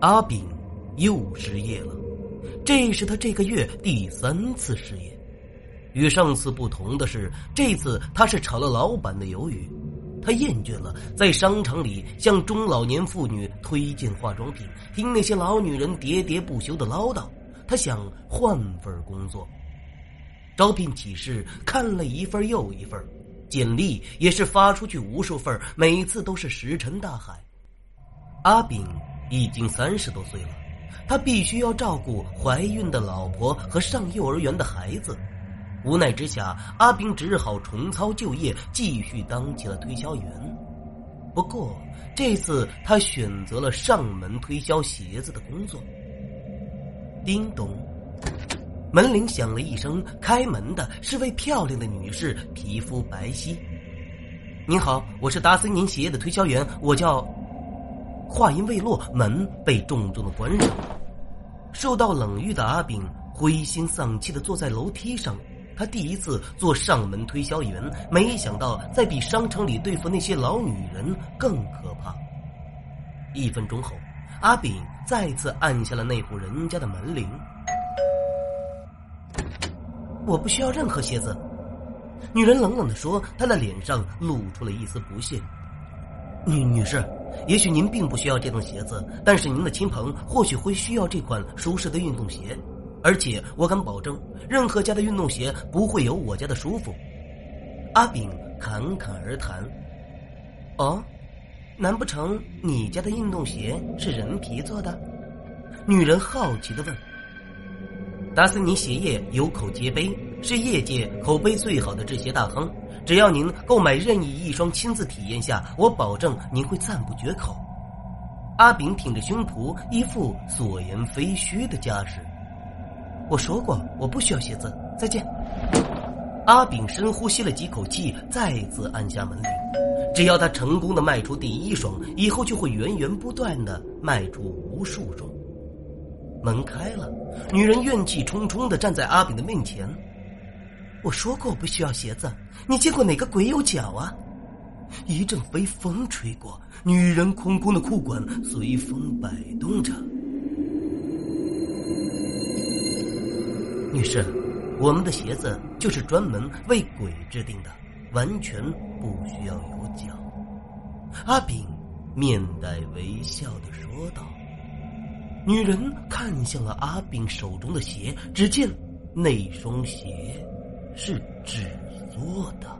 阿炳又失业了，这是他这个月第三次失业。与上次不同的是，这次他是炒了老板的鱿鱼。他厌倦了在商场里向中老年妇女推荐化妆品，听那些老女人喋喋不休的唠叨。他想换份工作。招聘启事看了一份又一份，简历也是发出去无数份，每次都是石沉大海。阿炳已经三十多岁了，他必须要照顾怀孕的老婆和上幼儿园的孩子。无奈之下，阿炳只好重操旧业，继续当起了推销员。不过这次他选择了上门推销鞋子的工作。叮咚，门铃响了一声，开门的是位漂亮的女士，皮肤白皙。您好，我是达森宁鞋业的推销员，我叫……话音未落，门被重重的关上。受到冷遇的阿炳灰心丧气的坐在楼梯上。他第一次做上门推销员，没想到在比商场里对付那些老女人更可怕。一分钟后，阿炳再次按下了那户人家的门铃。我不需要任何鞋子，女人冷冷的说，她的脸上露出了一丝不屑。女女士，也许您并不需要这种鞋子，但是您的亲朋或许会需要这款舒适的运动鞋。而且我敢保证，任何家的运动鞋不会有我家的舒服。阿炳侃侃而谈。哦，难不成你家的运动鞋是人皮做的？女人好奇的问。达斯尼鞋业有口皆碑，是业界口碑最好的制鞋大亨。只要您购买任意一双，亲自体验下，我保证您会赞不绝口。阿炳挺着胸脯，一副所言非虚的架势。我说过，我不需要鞋子。再见。阿炳深呼吸了几口气，再次按下门铃。只要他成功的卖出第一双，以后就会源源不断的卖出无数双。门开了，女人怨气冲冲的站在阿炳的面前。我说过不需要鞋子，你见过哪个鬼有脚啊？一阵微风吹过，女人空空的裤管随风摆动着。女士，我们的鞋子就是专门为鬼制定的，完全不需要有脚。阿炳面带微笑的说道。女人看向了阿炳手中的鞋，只见那双鞋是纸做的。